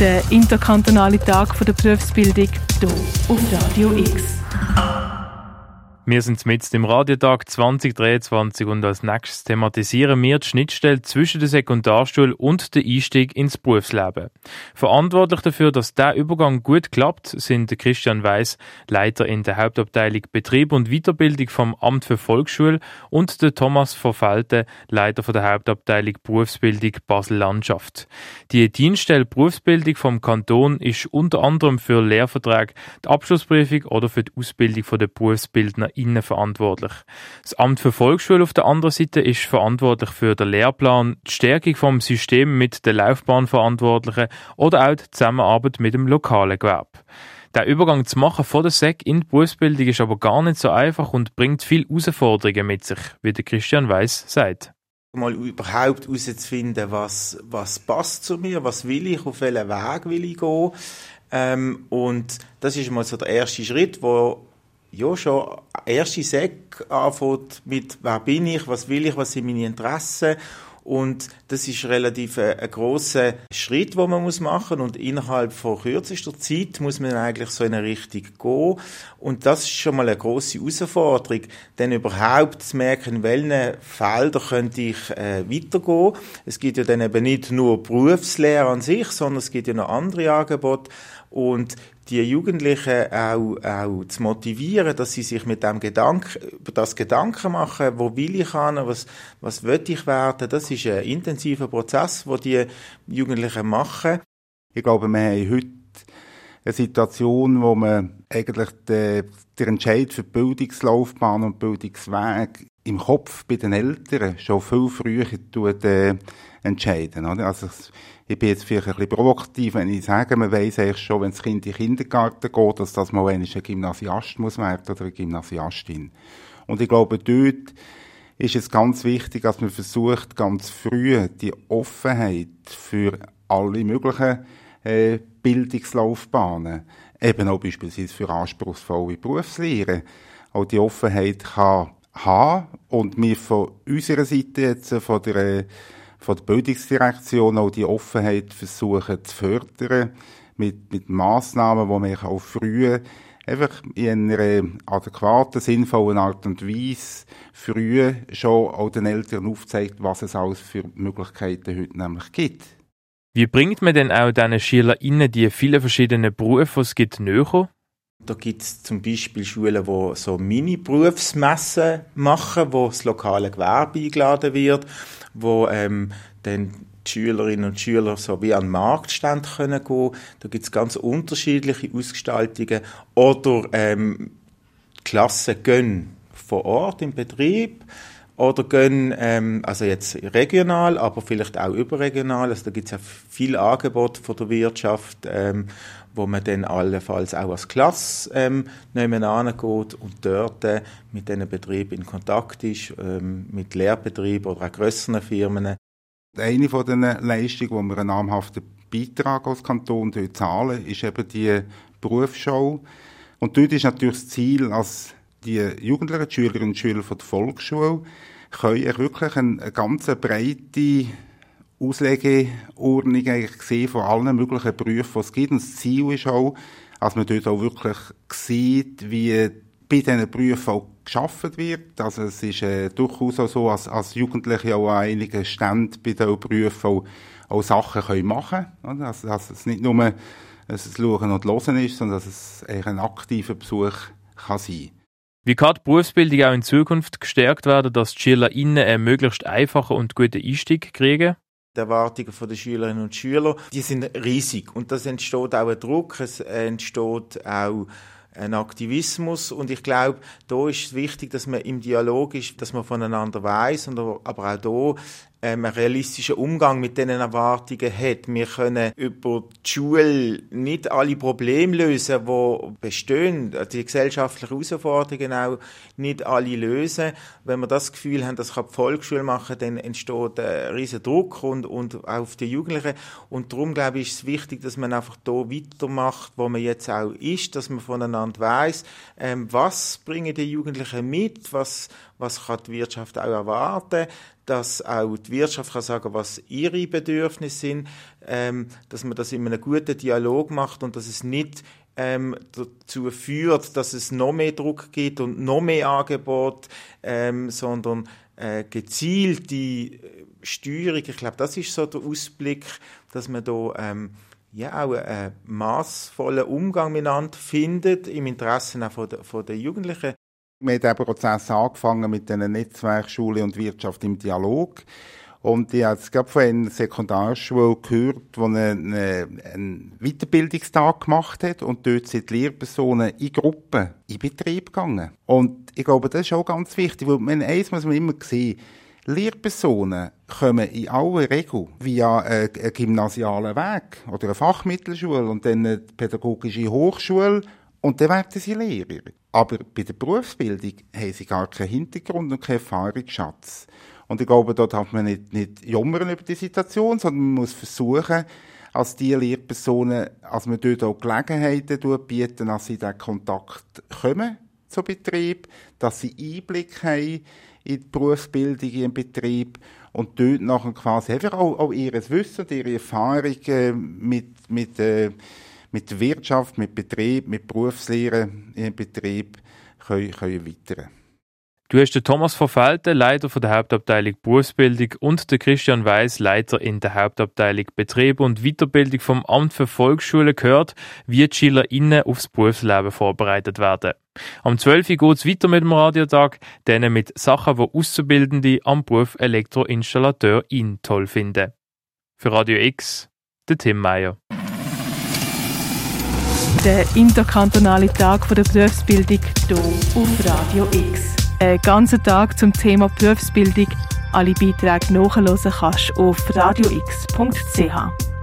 der interkantonale Tag der Berufsbildung hier auf Radio X. Wir sind mit im Radiotag 2023 und als nächstes thematisieren wir die Schnittstelle zwischen der Sekundarschule und dem Einstieg ins Berufsleben. Verantwortlich dafür, dass der Übergang gut klappt, sind Christian Weiss, Leiter in der Hauptabteilung Betrieb und Weiterbildung vom Amt für Volksschule und der Thomas Verfelte, Leiter von der Hauptabteilung Berufsbildung Basel-Landschaft. Die Dienststelle Berufsbildung vom Kanton ist unter anderem für Lehrverträge, die Abschlussprüfung oder für die Ausbildung der Berufsbildner innen verantwortlich. Das Amt für Volksschule auf der anderen Seite ist verantwortlich für den Lehrplan, die Stärkung vom System mit den Laufbahnverantwortlichen oder auch die Zusammenarbeit mit dem lokalen Gewerbe. Der Übergang zu machen von der SEC in die Berufsbildung ist aber gar nicht so einfach und bringt viele Herausforderungen mit sich, wie der Christian Weiss sagt mal überhaupt herauszufinden, was, was passt zu mir, was will ich, auf welchen Weg will ich gehen. Ähm, und das ist mal so der erste Schritt, wo ja, schon erste Sek anfängt mit, wer bin ich, was will ich, was sind meine Interessen. Und das ist relativ ein, ein grosser Schritt, den man muss machen und innerhalb von kürzester Zeit muss man eigentlich so in eine Richtung gehen. Und das ist schon mal eine grosse Herausforderung, denn überhaupt zu merken, in welchen Feldern könnte ich äh, weitergehen. Es gibt ja dann eben nicht nur Berufslehre an sich, sondern es gibt ja noch andere Angebote. Und die Jugendlichen auch, auch zu motivieren, dass sie sich mit dem Gedanken, über das Gedanken machen, wo will ich hin, was, was will ich werden, das ist ein intensiver Prozess, wo die Jugendlichen machen. Ich glaube, wir haben heute eine Situation, wo man eigentlich den, den Entscheid für die Bildungslaufbahn und Bildungsweg im Kopf bei den Eltern schon viel früher tut, äh, entscheiden. Oder? Also ich bin jetzt vielleicht ein bisschen provokativ, wenn ich sage, man weiss eigentlich schon, wenn das Kind in den Kindergarten geht, dass das mal ein Gymnasiast muss werden oder eine Gymnasiastin. Und ich glaube, dort ist es ganz wichtig, dass man versucht, ganz früh die Offenheit für alle möglichen äh, Bildungslaufbahnen, eben auch beispielsweise für anspruchsvolle Berufslehre, auch die Offenheit kann haben und wir von unserer Seite jetzt, von der von der Bildungsdirektion auch die Offenheit versuchen zu fördern mit, mit Massnahmen, wo man auch früh einfach in einer adäquaten, sinnvollen Art und Weise früh schon auch den Eltern aufzeigt, was es alles für Möglichkeiten heute nämlich gibt. Wie bringt man denn auch diesen SchülerInnen die vielen verschiedenen Berufe, die es gibt, näher? Da gibt es zum Beispiel Schulen, die so Mini-Berufsmessen machen, wo das lokale Gewerbe eingeladen wird wo ähm, dann die Schülerinnen und Schüler so wie an Marktstand können gehen. Da gibt es ganz unterschiedliche Ausgestaltungen. Oder ähm, Klassen gehen vor Ort im Betrieb oder gehen, ähm, also jetzt regional, aber vielleicht auch überregional. Also da gibt es ja viel Angebot von der Wirtschaft, ähm, wo man dann allenfalls auch als Klasse ähm, nebenan geht und dort äh, mit diesen Betrieben in Kontakt ist, ähm, mit Lehrbetrieben oder auch grösseren Firmen. Eine von den Leistungen, wo wir einen namhaften Beitrag als Kanton zahlen, ist eben die Berufsschau. Und dort ist natürlich das Ziel, dass die Jugendlichen, die Schülerinnen und Schüler von der Volksschule, können wirklich eine ganz breite Auslegeordnung eigentlich von allen möglichen Berufen, die es gibt. Und das Ziel ist auch, dass man dort auch wirklich sieht, wie bei diesen Berufen auch geschaffen wird. Also es ist äh, durchaus auch so, als, als Jugendliche auch an einigen Ständen bei diesen Berufen auch, auch Sachen können machen können. Also, dass es nicht nur dass es Schauen und Hören ist, sondern dass es ein aktiver Besuch kann sein wie kann die Berufsbildung auch in Zukunft gestärkt werden, dass die SchülerInnen einen möglichst einfachen und guten Einstieg kriegen? Die Erwartungen der Schülerinnen und Schüler, die sind riesig. Und das entsteht auch ein Druck, es entsteht auch ein Aktivismus und ich glaube, da ist es wichtig, dass man im Dialog ist, dass man voneinander weiß und aber auch da ähm, einen realistischen Umgang mit diesen Erwartungen hat. Wir können über die Schule nicht alle Probleme lösen, die bestehen, die gesellschaftlichen Herausforderungen auch nicht alle lösen. Wenn wir das Gefühl haben, das kann die Volksschule machen, dann entsteht ein riesen Druck und, und auf die Jugendlichen. Und darum, glaube ich, ist es wichtig, dass man einfach da weitermacht, wo man jetzt auch ist, dass man voneinander weiß, ähm, was bringen die Jugendlichen mit, was, was kann die Wirtschaft auch erwarten, dass auch die Wirtschaft kann sagen, was ihre Bedürfnisse sind, ähm, dass man das in einem guten Dialog macht und dass es nicht ähm, dazu führt, dass es noch mehr Druck gibt und noch mehr Angebot, ähm, sondern äh, gezielte Steuerung. Ich glaube, das ist so der Ausblick, dass man da ähm, ja auch einen maßvollen Umgang miteinander findet im Interesse auch von der, von der Jugendlichen. Wir haben diesen Prozess angefangen mit den Netzwerkschulen und Wirtschaft im Dialog. Und ich habe jetzt gerade von einer Sekundarschule gehört, die einen, einen Weiterbildungstag gemacht hat und dort sind die Lehrpersonen in Gruppen in Betrieb gegangen. Und ich glaube, das ist auch ganz wichtig, weil man, eins muss man immer sehen, Lehrpersonen kommen in aller Regel via einen gymnasialen Weg oder eine Fachmittelschule und dann eine pädagogische Hochschule und dann werden sie Lehrer. Aber bei der Berufsbildung haben sie gar keinen Hintergrund und keinen Erfahrungsschatz. Und ich glaube, da darf man nicht, nicht jammern über die Situation, sondern man muss versuchen, als die Lehrpersonen, als man dort auch Gelegenheiten bieten, dass sie diesen Kontakt kommen zum Betrieb, dass sie Einblick haben in die Berufsbildung im Betrieb und dort nachher quasi einfach auch, auch ihr Wissen und ihre Erfahrung äh, mit, mit, äh, mit Wirtschaft, mit Betrieb, mit Berufslehre im Betrieb können, können erweitern Du hast den Thomas Verfelten, Leiter von der Hauptabteilung Berufsbildung und den Christian Weiss, Leiter in der Hauptabteilung Betrieb und Weiterbildung vom Amt für Volksschule gehört, wie die SchülerInnen aufs Berufsleben vorbereitet werden. Am 12. Uhr geht es weiter mit dem Radiotag, denen mit Sachen, die Auszubildende am Beruf Elektroinstallateur in toll finden. Für Radio X, der Tim Meyer. Der interkantonale Tag der Berufsbildung hier auf Radio X. Ein ganzer Tag zum Thema Berufsbildung. Alle Beiträge nachhören kannst du auf radiox.ch.